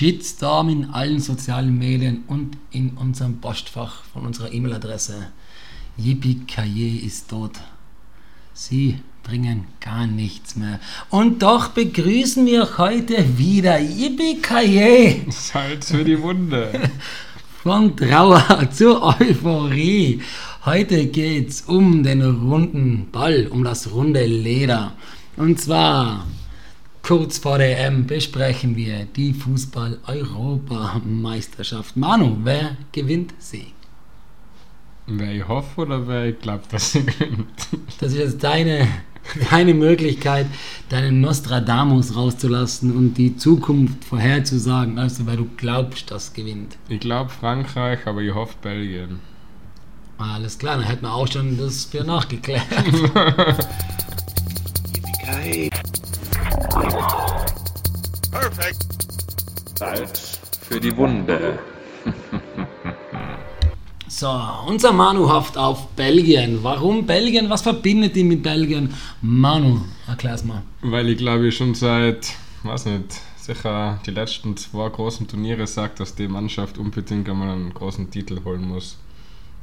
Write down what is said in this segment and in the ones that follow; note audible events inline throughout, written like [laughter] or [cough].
Shitstorm in allen sozialen Medien und in unserem Postfach von unserer E-Mail-Adresse. Yippie ist tot. Sie bringen gar nichts mehr. Und doch begrüßen wir heute wieder Yippie [laughs] Salz für die Wunde. [laughs] Von Trauer zur Euphorie. Heute geht's um den runden Ball, um das runde Leder. Und zwar kurz vor der EM besprechen wir die Fußball-Europameisterschaft. Manu, wer gewinnt sie? Wer ich hoffe oder wer ich glaube, dass sie gewinnt? Das ist jetzt deine, deine Möglichkeit, deinen Nostradamus rauszulassen und die Zukunft vorherzusagen, also weil du glaubst, dass gewinnt. Ich glaube Frankreich, aber ich hoffe Belgien. Alles klar, dann hätten wir auch schon das für nachgeklärt. [laughs] Perfekt. Salz für die Wunde. So, unser Manu hofft auf Belgien. Warum Belgien? Was verbindet ihn mit Belgien? Manu, erklär's mal. Weil ich glaube ich schon seit, weiß nicht, sicher die letzten zwei großen Turniere sagt, dass die Mannschaft unbedingt einmal einen großen Titel holen muss.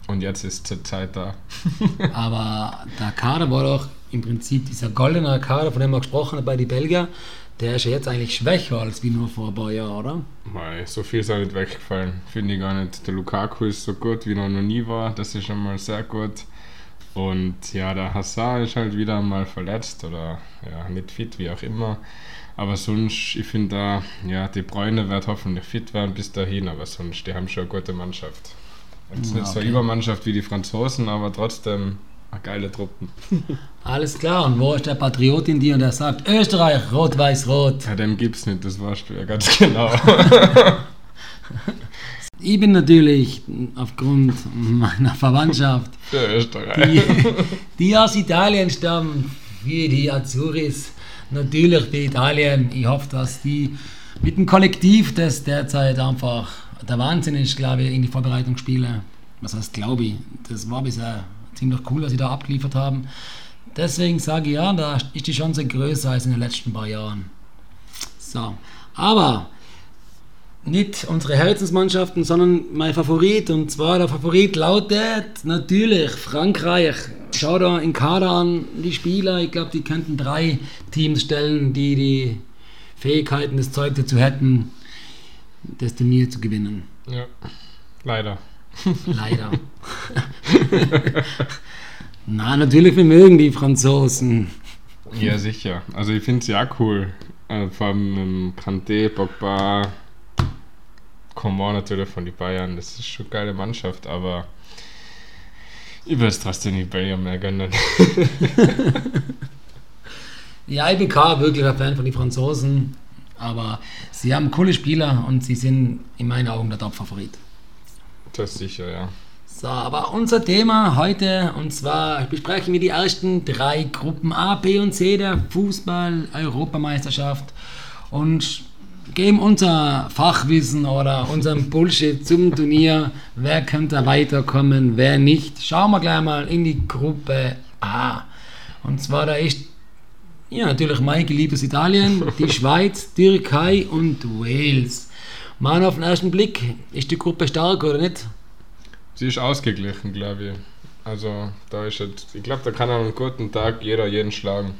Und jetzt ist zur Zeit da. [laughs] [laughs] Aber der Kader war doch im Prinzip dieser goldene Kader, von dem wir gesprochen haben bei den Belgier, der ist ja jetzt eigentlich schwächer als wie nur vor ein paar Jahren, oder? Mei, so viel ist auch nicht weggefallen. Finde ich gar nicht. Der Lukaku ist so gut, wie er noch nie war. Das ist schon mal sehr gut. Und ja, der Hazard ist halt wieder mal verletzt oder ja, nicht fit, wie auch immer. Aber sonst, ich finde da, ja, die Bräune wird hoffentlich fit werden bis dahin, aber sonst, die haben schon eine gute Mannschaft. Jetzt Ja, nicht so okay. eine Übermannschaft wie die Franzosen, aber trotzdem eine geile Truppen. [laughs] Alles klar, und wo ist der Patriot in dir und der sagt, Österreich, rot, weiß, rot. Ja, dem gibt's nicht, das weißt du ja ganz [laughs] genau. [laughs] Ich bin natürlich aufgrund meiner Verwandtschaft, die, die aus Italien stammen, wie die Azuris, natürlich für Italien. Ich hoffe, dass die mit dem Kollektiv, das derzeit einfach der Wahnsinn ist, glaube ich, in die Vorbereitungsspiele. Was heißt, glaube ich, das war bisher ziemlich cool, was sie da abgeliefert haben. Deswegen sage ich ja, da ist die Chance größer als in den letzten paar Jahren. So, aber nicht unsere Herzensmannschaften, sondern mein Favorit. Und zwar der Favorit lautet natürlich Frankreich. Schau da in Kader an, die Spieler. Ich glaube, die könnten drei Teams stellen, die die Fähigkeiten, das Zeug dazu hätten, das Turnier zu gewinnen. Ja, leider. Leider. [laughs] Na, natürlich, wir mögen die Franzosen. Ja, sicher. Also ich finde es ja cool. Äh, vor allem mit Kanté, Pogba, Coman natürlich von den Bayern. Das ist schon eine geile Mannschaft, aber ich würde es trotzdem nicht Bayern mehr gönnen. [laughs] Ja, ich bin kein wirklicher Fan von den Franzosen, aber sie haben coole Spieler und sie sind in meinen Augen der Top-Favorit. Das sicher, ja. So, aber unser Thema heute, und zwar besprechen wir die ersten drei Gruppen A, B und C der Fußball-Europameisterschaft und geben unser Fachwissen oder unseren Bullshit zum Turnier. Wer könnte weiterkommen, wer nicht. Schauen wir gleich mal in die Gruppe A. Und zwar da ist ja natürlich mein geliebtes Italien, die [laughs] Schweiz, Türkei und Wales. Mann, auf den ersten Blick, ist die Gruppe stark oder nicht? Sie ist ausgeglichen, glaube ich. Also da ist jetzt, ich glaube, da kann an einem guten Tag jeder jeden schlagen.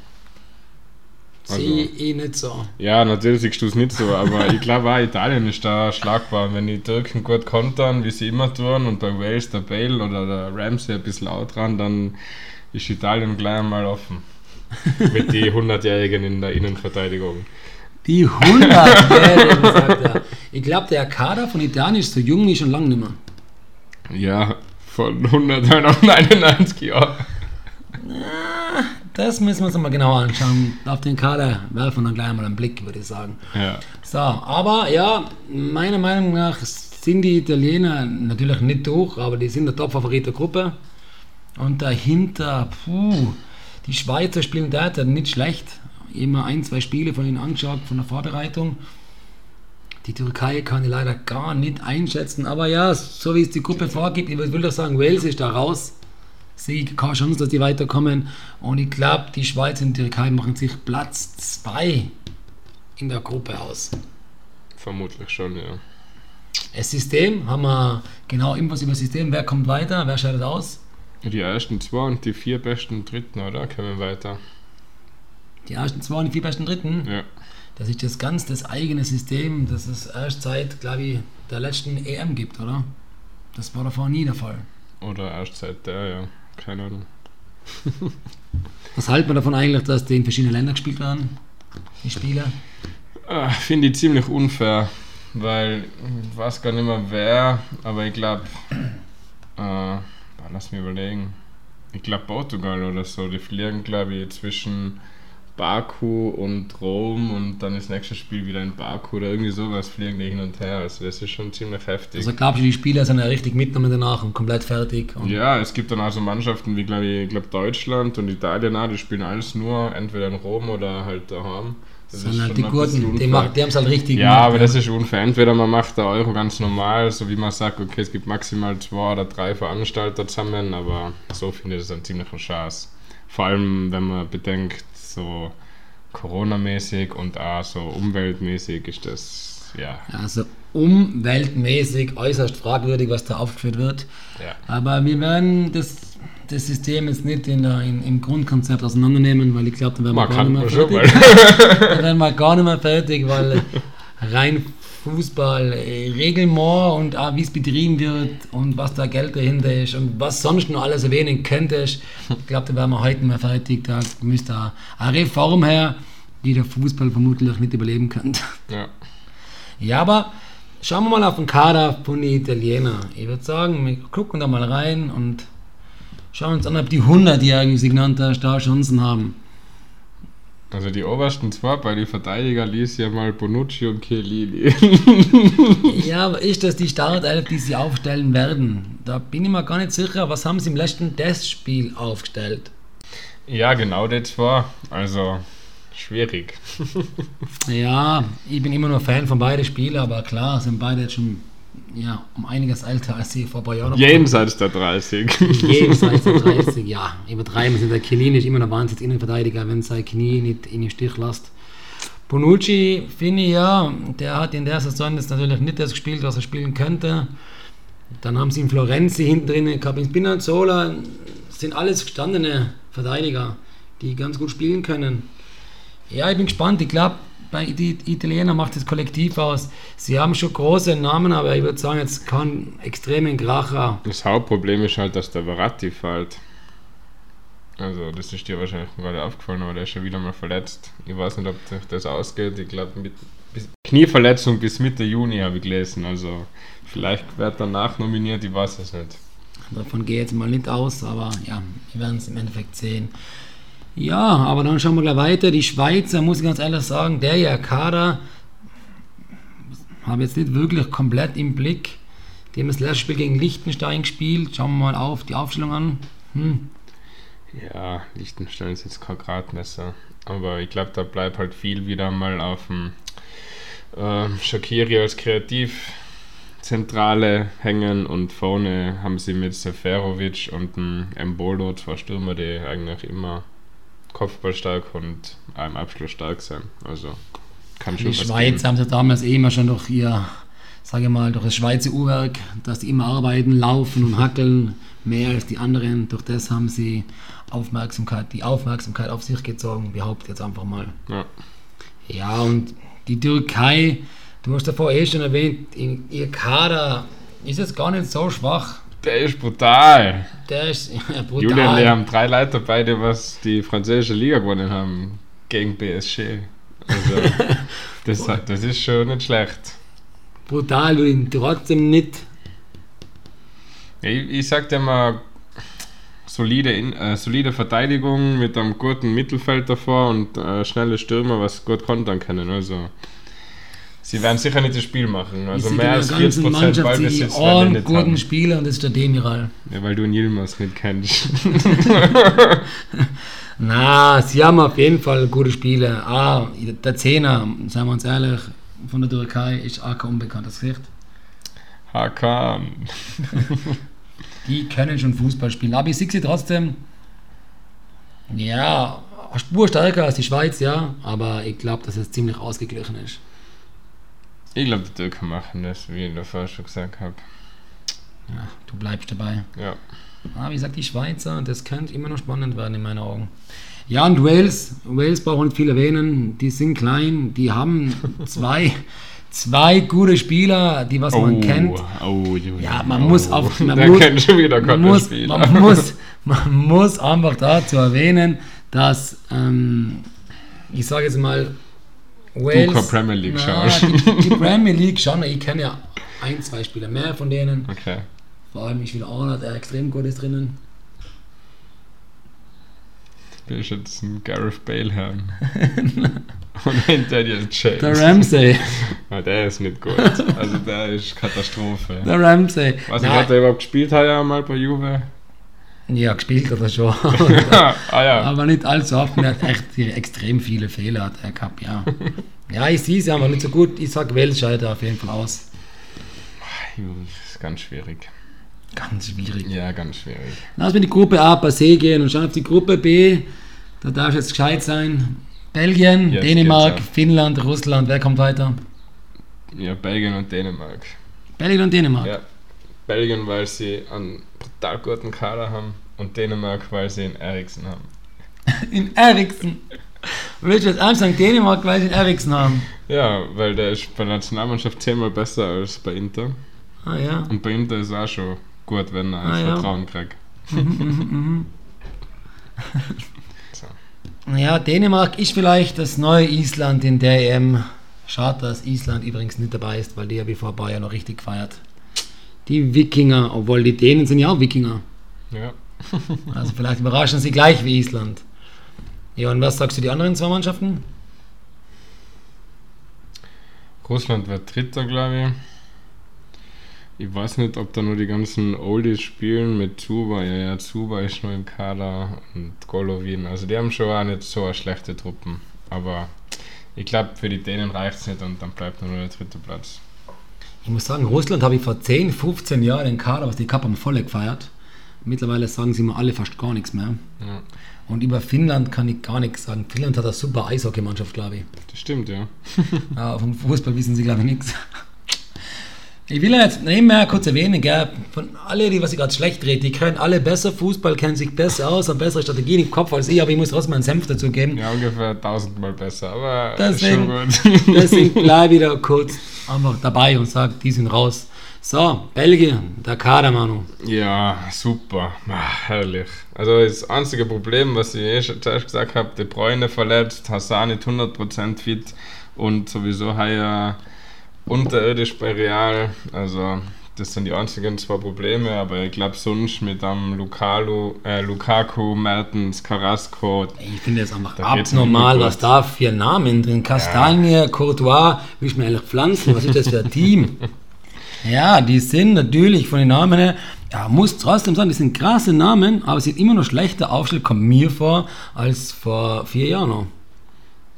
Also- Sehe ich nicht so. Ja, natürlich siehst du es nicht so, aber ich glaube auch Italien ist da schlagbar. Wenn die Türken gut kontern, wie sie immer tun, und bei Wales der Bale oder der Ramsey ein bisschen laut dran, dann ist Italien gleich einmal offen. [laughs] Mit die 100-Jährigen in der Innenverteidigung. Die 100 Jährigen, sagt er. Ich glaube, der Kader von Italien ist so jung wie schon lange nicht mehr. Ja, von 100 auf 99 Jahren. Das müssen wir uns mal genauer anschauen. Auf den Kader werfen wir dann gleich mal einen Blick, würde ich sagen. Ja. So, aber ja, meiner Meinung nach sind die Italiener natürlich nicht durch, aber die sind der Top-Favorit der Gruppe. Und dahinter, puh, die Schweizer spielen da nicht schlecht. Immer ein, zwei Spiele von ihnen angeschaut, von der Vorbereitung. Die Türkei kann ich leider gar nicht einschätzen, aber ja, so wie es die Gruppe vorgibt, ich will doch sagen, Wales ist da raus. Sehe ich keine Chance, dass die weiterkommen. Und ich glaube, die Schweiz und die Türkei machen sich Platz 2 in der Gruppe aus. Vermutlich schon, ja. Das System, haben wir genau Infos über das System. Wer kommt weiter? Wer scheidet aus? Die ersten zwei und die vier besten Dritten, oder? Kommen weiter. Die ersten zwei und die vier besten Dritten. Ja. Das ist das ganz das eigene System, das es erst seit, glaube ich, der letzten EM gibt, oder? Das war davor nie der Fall. Oder erst seit der, ja. Keine Ahnung. [laughs] Was halten wir davon eigentlich, dass die in verschiedenen Ländern gespielt werden? Die Spiele? Ah, Finde ich ziemlich unfair, weil ich weiß gar nicht mehr wer, aber ich glaube, äh, lass mich überlegen. Ich glaube Portugal oder so, die fliegen glaube ich zwischen Baku und Rom und dann das nächste Spiel wieder in Baku oder irgendwie sowas fliegen die hin und her. Also das ist schon ziemlich heftig. Also glaubst du, die Spieler sind ja richtig mitgenommen danach und komplett fertig? Und Ja, es gibt dann also Mannschaften wie glaube ich, glaub Deutschland und Italien auch, die spielen alles nur entweder in Rom oder halt daheim. Das sind ist halt schon die Guten, die, macht, die haben es halt richtig Ja, gemacht, aber das ist unfair. Entweder man macht der Euro ganz normal, so wie man sagt, okay, es gibt maximal zwei oder drei Veranstalter zusammen, aber so finde ich das ein ziemlicher Chance. Vor allem, wenn man bedenkt, so Corona-mäßig und auch so umweltmäßig ist das, ja, Also umweltmäßig äußerst fragwürdig, was da aufgeführt wird. ja. Aber wir werden das, das System jetzt nicht in der, in, im Grundkonzept auseinandernehmen, weil ich glaube, dann werden wir gar nicht mehr fertig. [laughs] dann werden wir gar nicht mehr fertig, weil rein Fußball, äh, Regelmord und auch wie es betrieben wird und was da Geld dahinter ist und was sonst noch alles erwähnen könntest. Ich glaube, da werden wir heute nicht mehr fertig. Da müsste eine Reform her, die der Fußball vermutlich nicht überleben könnte. Ja. Ja, aber schauen wir mal auf den Kader von den Italienern. Ich würde sagen, wir gucken da mal rein und schauen uns an, ob die 100-jährigen Signanter da Chancen haben. Also die obersten zwei bei den Verteidiger ließ ja mal Bonucci und Chiellini. Ja, aber ist das die Startelf, die sie aufstellen werden? Da bin ich mir gar nicht sicher. Was haben sie im letzten Testspiel aufgestellt? ja, genau die zwei. Also schwierig. Ja, ich bin immer nur Fan von beiden Spielen, aber klar, sind beide jetzt schon ja, um einiges älter als sie vor ein paar Jahren. Jenseits der 30. [laughs] Jenseits der 30, ja. [laughs] Übertreiben sind der Chiellini ist immer noch Wahnsinns Innenverteidiger, wenn sein Knie nicht in den Stich lässt. Bonucci, finde ich ja, der hat in der Saison jetzt natürlich nicht das gespielt, was er spielen könnte. Dann haben sie in Florenzi hinten drin, gehabt, in Spinazzola, sind alles gestandene Verteidiger, die ganz gut spielen können. Ja, ich bin gespannt. Ich glaube, bei die Italiener macht das Kollektiv aus. Sie haben schon große Namen, aber ich würde sagen, jetzt keinen extremen Kracher. Das Hauptproblem ist halt, dass der Verratti fällt. Also, das ist dir wahrscheinlich gerade aufgefallen, aber der ist schon wieder mal verletzt. Ich weiß nicht, ob das ausgeht. Ich glaube, mit bis, Knieverletzung bis Mitte Juni habe ich gelesen. Also, vielleicht wird er nachnominiert, ich weiß es nicht. Davon gehe ich jetzt mal nicht aus, aber ja, wir werden es im Endeffekt sehen. Ja, aber dann schauen wir gleich weiter. Die Schweizer, muss ich ganz ehrlich sagen, der ja Kader habe jetzt nicht wirklich komplett im Blick. Die haben das letzte Spiel gegen Liechtenstein gespielt. Schauen wir mal auf die Aufstellung an. Hm. Ja, Liechtenstein ist jetzt kein Gradmesser. Aber ich glaube, da bleibt halt viel wieder mal auf dem äh, Shakiri als Kreativzentrale hängen und vorne haben sie mit Seferovic und dem Embolo zwei Stürmer, die eigentlich immer kopfballstark und auch im Abschluss stark sein. Also kann schon Die Schweiz geben. haben sie damals eh immer schon durch ihr, sage ich mal, durch das Schweizer Uhrwerk, dass die immer arbeiten, laufen und hackeln, mehr als die anderen. Durch das haben sie Aufmerksamkeit, die Aufmerksamkeit auf sich gezogen, behaupte ich jetzt einfach mal. Ja. Ja, und die Türkei, du hast davor eh schon erwähnt, in, ihr Kader ist jetzt gar nicht so schwach. Der ist brutal. Der ist [laughs] brutal. Julian, wir haben drei Leute beide, was die französische Liga gewonnen haben gegen PSG. Also, [laughs] das, das ist schon nicht schlecht. brutal, ihn trotzdem nicht. Ich, ich sag dir mal, solide, äh, solide Verteidigung mit einem guten Mittelfeld davor und äh, schnelle Stürmer, was gut kontern können. Also, sie werden sicher nicht das Spiel machen. Also mehr als sehe in der 40% ganzen Mannschaft die Ballbesitz werden nicht guten haben. Spieler und das ist der Demiral. Ja, weil du einen Yilmaz nicht kennst. [laughs] Na, sie haben auf jeden Fall gute Spiele. Ah, der Zehner, sagen wir uns ehrlich, von der Türkei ist auch kein unbekanntes Gesicht. Hakan. [laughs] Die können schon Fußball spielen. Aber ich sehe sie trotzdem, ja, Spur stärker als die Schweiz, ja. Aber ich glaube, dass es ziemlich ausgeglichen ist. Ich glaube, die Türken machen das, wie ich davor schon gesagt habe. Ja, du bleibst dabei. Ja. Ah, wie gesagt, die Schweizer, das könnte immer noch spannend werden in meinen Augen. Ja, und Wales, Wales brauchen wir nicht viel erwähnen. Die sind klein, die haben [laughs] zwei, zwei gute Spieler, die was man kennt. Oh. Ja, man muss auf- [laughs] man Der muss- kennt schon wieder Man muss, man, muss, [laughs] man muss einfach dazu erwähnen, dass, ähm, ich sage jetzt mal, Wales. keine Premier League Na, schaust. Die, die [laughs] Premier League schon, ich kenne ja ein, zwei Spieler mehr von denen. Okay. Vor allem ich will Arnold, der extrem gut ist drinnen. Will ich jetzt einen Gareth Bale haben? [laughs] Und hinter dir James. Der Ramsey. [laughs] Ah, der ist nicht gut. Also der ist Katastrophe. Der Ramsey. Was hat er überhaupt gespielt hat ja mal bei Juve? Ja, gespielt hat er schon. ah ja. Aber nicht allzu oft. Er hat echt extrem viele Fehler hat er gehabt, ja. Ja, ich sehe es einfach nicht so gut. Ich sag Wales scheidet auf jeden Fall aus. Das ist ganz schwierig. Ganz schwierig. Ja, ganz schwierig. Lass mir die Gruppe A se gehen und schauen auf die Gruppe B. Da darf jetzt gescheit sein. Belgien, Jetzt Dänemark, Finnland, Russland. Wer kommt weiter? Ja, Belgien und Dänemark. Belgien und Dänemark. Ja. Belgien, weil sie einen brutal guten Kader haben und Dänemark, weil sie einen Eriksen haben. [laughs] In Eriksen. Willst du jetzt ernst sagen, Dänemark, weil sie in Eriksen haben? Ja, weil der ist bei der Nationalmannschaft zehnmal besser als bei Inter. Ah ja. Und bei Inter ist auch schon gut, wenn er Ah, ja. Vertrauen kriegt. [laughs] so. Ja, Dänemark ist vielleicht das neue Island in der EM. Schade, dass Island übrigens nicht dabei ist, weil die ja wie vor Bayern noch richtig feiert. Die Wikinger, obwohl die Dänen sind ja auch Wikinger. Ja. [laughs] Also vielleicht überraschen sie gleich wie Island. Ja, und was sagst du die anderen zwei Mannschaften? Russland wird Dritter, glaube ich. Ich weiß nicht, ob da nur die ganzen Oldies spielen mit Zuba. Ja, ja, Zuba ist nur im Kader und Golovin. Also die haben schon auch nicht so schlechte Truppen. Aber ich glaube, für die Dänen reicht es nicht und dann bleibt nur der dritte Platz. Ich muss sagen, Russland habe ich vor 10, 15 Jahren den Kader, was die Cup am volle gefeiert. Mittlerweile sagen sie mir alle fast gar nichts mehr. Ja, Und über Finnland kann ich gar nichts sagen. Finnland hat eine super Eishockeymannschaft, glaube ich. das stimmt, ja. [laughs] Ja, vom Fußball wissen sie, glaube ich, nichts. Ich will ja jetzt nebenher kurz erwähnen, gell, von alle, die was ich gerade schlecht rede, die können alle besser Fußball, kennen sich besser aus, haben bessere Strategien im Kopf als ich, aber ich muss trotzdem einen Senf dazu geben. Ja, ungefähr tausendmal besser, aber Deswegen- schon gut. [laughs] Deswegen [laughs] bleib wieder kurz einfach dabei und sag, die sind raus. So, Belgien, der Kader, Manu. Ja, super. Ah, herrlich. Also das einzige Problem, was ich eh schon zuerst gesagt habe, De Bruyne verletzt, Hazard nicht 100% fit und sowieso heuer unterirdisch bei Real. Also das sind die einzigen zwei Probleme, aber ich glaube sonst mit einem Lukaku, äh, Lukaku, Mertens, Carrasco, Ich finde es einfach abnormal, was da für Namen drin. Kastanie, Courtois, wie ich mir eigentlich pflanzen, was ist das für ein Team? [laughs] Ja, die sind natürlich von den Namen her, ja, muss trotzdem sagen, die sind krasse Namen, aber es sind immer noch schlechter Aufstellung, kommt mir vor, als vor vier Jahren noch.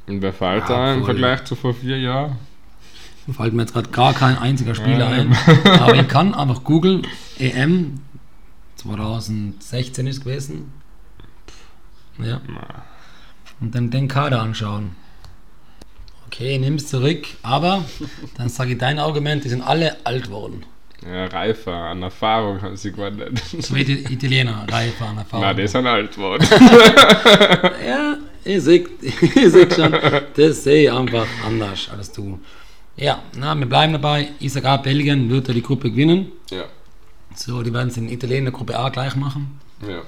und wer fällt Ja, da im. Vergleich zu vor vier Jahren? Fällt mir jetzt gerade gar kein einziger Spieler ein. [laughs] Aber ich kann einfach googeln, EM 2016 ist gewesen. Ja. Und dann den Kader anschauen. Okay, nimm's zurück, aber dann sage ich dein Argument, die sind alle alt worden. Ja, reifer, an Erfahrung haben sie gewonnen. So wie die Italiener, Reife an Erfahrung. Na, die sind alt worden. [laughs] Ja, ich sehe [laughs] ich seh schon, das sehe ich einfach anders als du. Ja, na, wir bleiben dabei. Ich sage auch, Belgien wird ja die Gruppe gewinnen. ja, So, die werden es in Italien Gruppe A gleich machen. ja.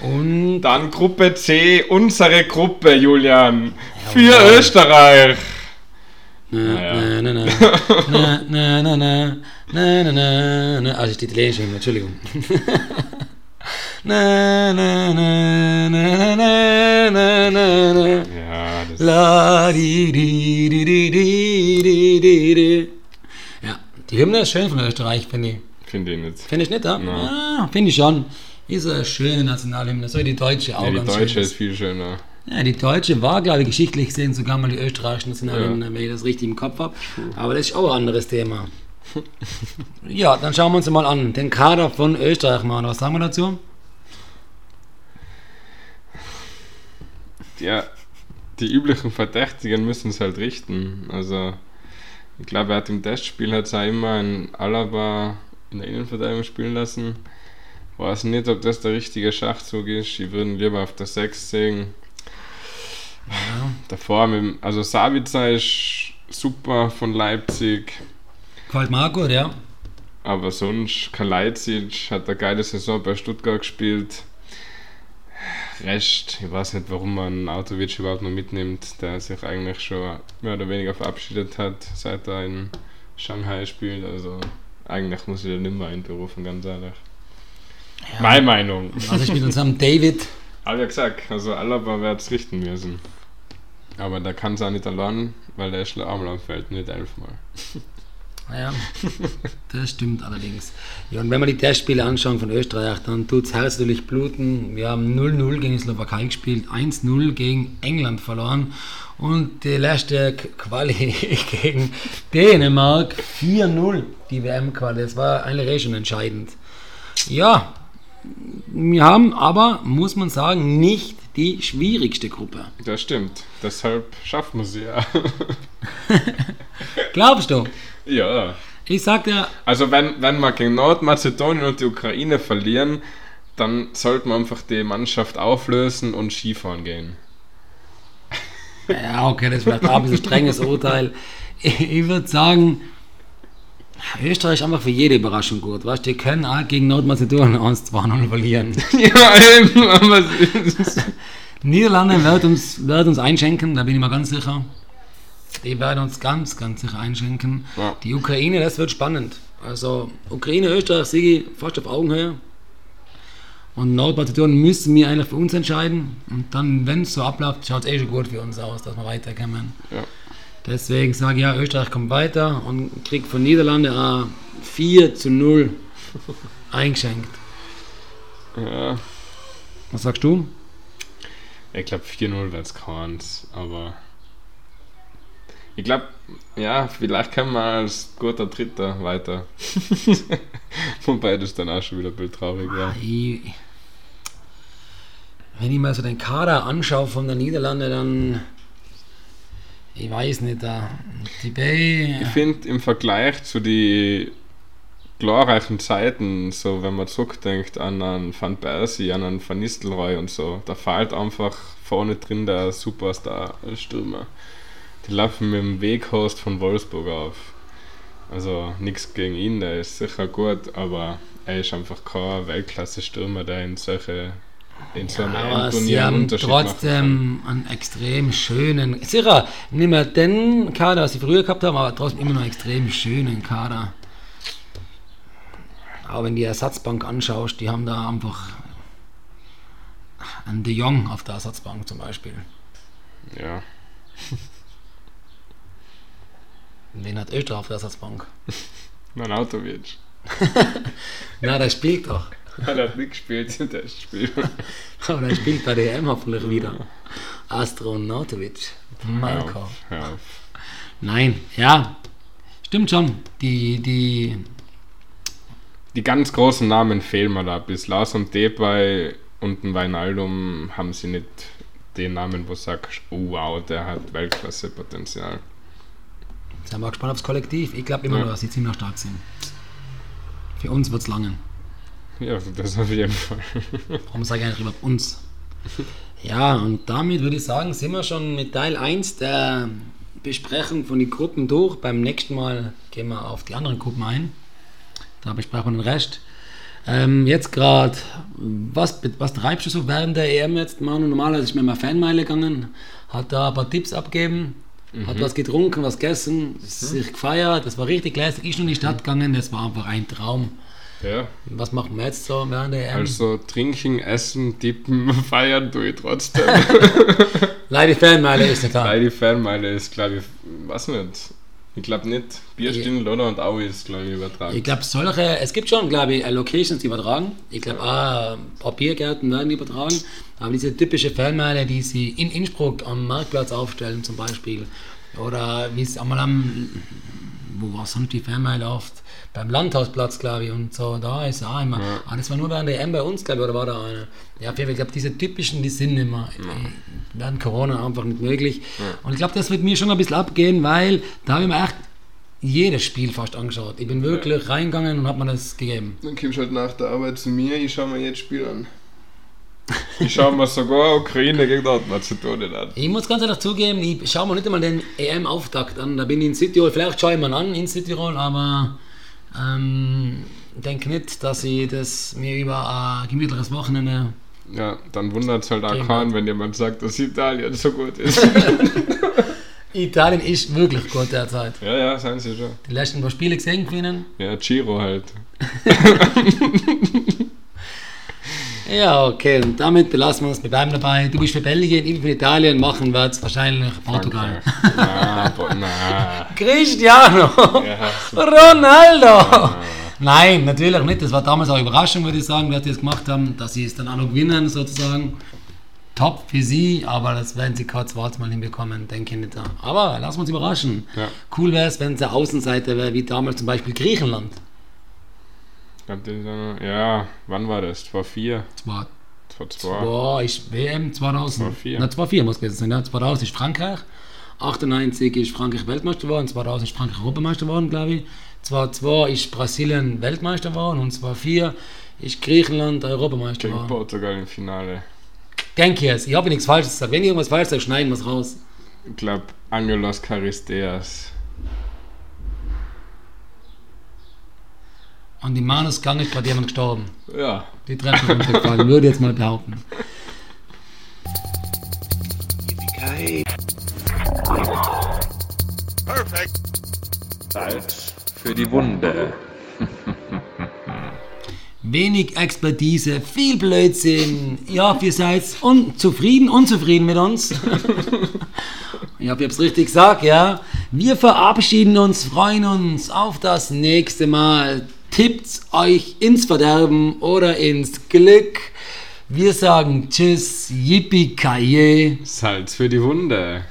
Und Dann Gruppe C, unsere Gruppe, Julian. Für Jawohl. Österreich. na, Ja. [laughs] na, na, na, na, na, na, na, na, na, na, also die italienische Hymne, Entschuldigung. [laughs] na, na, na, na, na, na, na, na. Ja, das La di di di di di di di di. Ja, die Hymne ist schön von Österreich, finde ich. finde ich nicht. Finde ich nicht, ja? Ja, finde ich schon. Ist eine schöne Nationalhymne, so wie die deutsche auch Ja, die deutsche schön ist viel schöner. Ja, die deutsche war, glaube ich, geschichtlich gesehen sogar mal die österreichische Nationalhymne, wenn ich das richtig im Kopf habe. Aber das ist auch ein anderes Thema. [laughs] Ja, dann schauen wir uns mal an. Den Kader von Österreich mal. Was sagen wir dazu? Ja, die üblichen Verdächtigen müssen es halt richten. Also Ich glaube, er hat im Testspiel hat auch immer ein Alaba in der Innenverteidigung spielen lassen. Weiß nicht, ob das der richtige Schachzug ist. Ich würde ihn lieber auf der 6 sehen. Ja. Davor, mit, also Sabitzer ist super von Leipzig. Gefällt mir auch gut, ja. Aber sonst, Kalajdzic hat eine geile Saison bei Stuttgart gespielt. Rest, ich weiß nicht, warum man Autovic überhaupt noch mitnimmt, der sich eigentlich schon mehr oder weniger verabschiedet hat, seit er in Shanghai spielt. Also eigentlich muss ich den nicht mehr einberufen, ganz ehrlich. ja. Meine Meinung. Also ich mit unserem David. [laughs] Aber ja gesagt, also Alaba wird es richten müssen. Aber der kann es auch nicht allein, weil der ist einmal am Feld, nicht elfmal. [laughs] Ja, [laughs] das stimmt allerdings. Ja, und wenn wir die Testspiele anschauen von Österreich, dann tut es herzlich bluten. Wir haben 0-0 gegen die Slowakei gespielt, 1-0 gegen England verloren und die letzte Quali [laughs] gegen Dänemark 4-0, die WM-Quali. Das war eigentlich eh schon entscheidend. Ja, wir haben aber, muss man sagen, nicht die schwierigste Gruppe. Das stimmt. Deshalb schaffen wir sie ja. [laughs] Glaubst du? Ja. Ich sag dir, Also wenn, wenn wir gegen Nordmazedonien und die Ukraine verlieren, dann sollten wir einfach die Mannschaft auflösen und Skifahren gehen. Ja, okay, das ist vielleicht auch ein bisschen strenges Urteil. Ich, ich würde sagen, Österreich ist einfach für jede Überraschung gut. Weißt du, die können auch gegen Nordmazedonien 1-2-0 verlieren. [laughs] ja, eben, aber Niederlande werden uns, werden uns einschenken, da bin ich mir ganz sicher. Die werden uns ganz, ganz sicher einschenken. Ja. Die Ukraine, das wird spannend. Also, Ukraine, Österreich, Sigi fast auf Augenhöhe. Und Nordmazedonien müssen wir eigentlich für uns entscheiden. Und dann, wenn es so abläuft, schaut es eh schon gut für uns aus, dass wir weiterkommen. Ja. Deswegen sage ich ja, Österreich kommt weiter und kriegt von Niederlande auch 4 zu 0 [laughs] eingeschenkt. ja, Was sagst du? ich glaube 4-0 wird es aber ich glaube, ja, vielleicht können wir als guter Dritter weiter. [laughs] Wobei das dann auch schon wieder ein bisschen traurig wäre. Ich, wenn ich mal so den Kader anschaue von der Niederlande, dann. Ich weiß nicht, da. Die Bay. Ich finde im Vergleich zu den glorreichen Zeiten, so wenn man zurückdenkt an einen Van Persie, an einen Van Nistelrooy und so, da fällt einfach vorne drin der Superstar-Stürmer. Die laufen mit dem Weghost von Wolfsburg auf. Also nichts gegen ihn, der ist sicher gut, aber er ist einfach kein Weltklasse-Stürmer, der in solche in so einem Aber EM-Turnier sie haben trotzdem einen extrem schönen. Sicher, nicht mehr den Kader, was sie früher gehabt haben, aber trotzdem immer noch einen extrem schönen Kader. Auch wenn du die Ersatzbank anschaust, die haben da einfach einen De Jong auf der Ersatzbank zum Beispiel. Ja, [laughs] Den hat Österreich auf der Ersatzbank. [laughs] mein Autovic. [laughs] Na, der spielt doch. [laughs] Er hat nicht gespielt in das Spiel. Aber der spielt bei der EM hoffentlich wieder. Astronautovic. Auf, hör auf. Nein, ja. Stimmt schon. Die, die, Die ganz großen Namen fehlen mir da. Bis Lars und Depay und ein Weinaldum haben sie nicht den Namen, wo du sagst, oh wow, der hat Weltklasse-Potenzial. Sind wir gespannt aufs Kollektiv. Ich glaube immer Ja. noch, dass sie ziemlich stark sind. Für uns wird es langen. Ja, das auf jeden Fall. Warum sage ich eigentlich über uns? Ja, und damit würde ich sagen, sind wir schon mit Teil 1 der Besprechung von den Gruppen durch. Beim nächsten Mal gehen wir auf die anderen Gruppen ein. Da besprechen wir den Rest. Ähm, jetzt gerade, was, was treibst du so während der EM jetzt, Manu? Normalerweise ist mir mal Fanmeile gegangen, hat da ein paar Tipps abgegeben, hat was getrunken, was gegessen, sich gefeiert, das war richtig lässig. Ich bin in die Stadt gegangen, das war einfach ein Traum. Ja, Was machen wir jetzt so während der EM? also trinken, essen, tippen, [laughs] feiern tue ich trotzdem. [laughs] Leider die Fanmeile ist nicht da. Weil die Fanmeile ist, glaube ich, weiß nicht. Ich glaube nicht. Bierstindl oder und Aue ist, glaube ich, übertragen. Ich glaube, solche, es gibt schon, glaube ich, äh, Locations, die übertragen. Ich glaube, auch ein paar Biergärten werden die übertragen. Aber diese typische Fanmeile, die sie in Innsbruck am Marktplatz aufstellen, zum Beispiel, oder wie es einmal am, wo war sonst die Fanmeile oft? Beim Landhausplatz, glaube ich, und so, da ist auch immer. Ah, das war nur während der EM bei uns, glaube ich, oder war da eine? Ja, ich glaube, diese typischen, die sind immer, äh, während Corona einfach nicht möglich. Und ich glaube, das wird mir schon ein bisschen abgehen, weil da habe ich mir echt jedes Spiel fast angeschaut. Ich bin wirklich reingegangen und habe mir das gegeben. Dann kommst du halt nach der Arbeit zu mir, ich schaue mir jedes Spiel an. Ich schaue mir sogar Ukraine gegen Nordmazedonien an. Ich muss ganz ehrlich zugeben, ich schaue mir nicht einmal den EM-Auftakt an. Da bin ich in Südtirol, vielleicht schaue ich mir an in Südtirol, aber ähm, denke nicht, dass ich das mir über ein gemütliches Wochenende. Ja, dann wundert es halt auch keinen, wenn jemand sagt, dass Italien so gut ist. [laughs] Italien ist wirklich gut derzeit. ja, ja, seien sie schon. Die letzten paar Spiele gesehen gewinnen. Ja, Giro halt. [laughs] Ja, okay, und damit belassen wir uns. Wir bleiben dabei. Du bist für Belgien, ich bin für Italien, machen wir jetzt wahrscheinlich Portugal. Na, na. [laughs] Cristiano! Ronaldo! Nein, natürlich nicht. Das war damals auch eine Überraschung, würde ich sagen, dass sie es gemacht haben, dass sie es dann auch noch gewinnen, sozusagen. Top für sie, aber das werden sie kein zweites Mal hinbekommen, denke ich nicht. Aber lassen wir uns überraschen. Ja. Cool wäre es, wenn es eine Außenseite wäre, wie damals zum Beispiel Griechenland. Ja, wann war das? Vor vier? Zwar Vor zwei? Boah, ist WM 2000. 2004. Na, 2004 muss gewesen sein. Ja. 2000 ist Frankreich. 98 ist Frankreich Weltmeister geworden. 2000 ist Frankreich Europameister geworden, glaube ich. 2002 ist Brasilien Weltmeister geworden. Und 2004 ist Griechenland Europameister Gegen geworden. Portugal im Finale. Ich es. Ich habe nichts Falsches gesagt. Wenn ich irgendwas falsch sage, schneiden wir es raus. Ich glaube, Angelos Charisteas. An die Manusgang ist gerade jemand gestorben. Ja. Die Treppe runtergefallen, würde ich jetzt mal behaupten. Salz für die Wunde. Wenig Expertise, viel Blödsinn. Ja, ihr seid unzufrieden, unzufrieden mit uns. ich hoffe, ich hab's richtig gesagt, ja. Wir verabschieden uns, freuen uns auf das nächste Mal. Tippt's euch ins Verderben oder ins Glück. Wir sagen Tschüss, Yippie Kaye. Salz für die Wunde.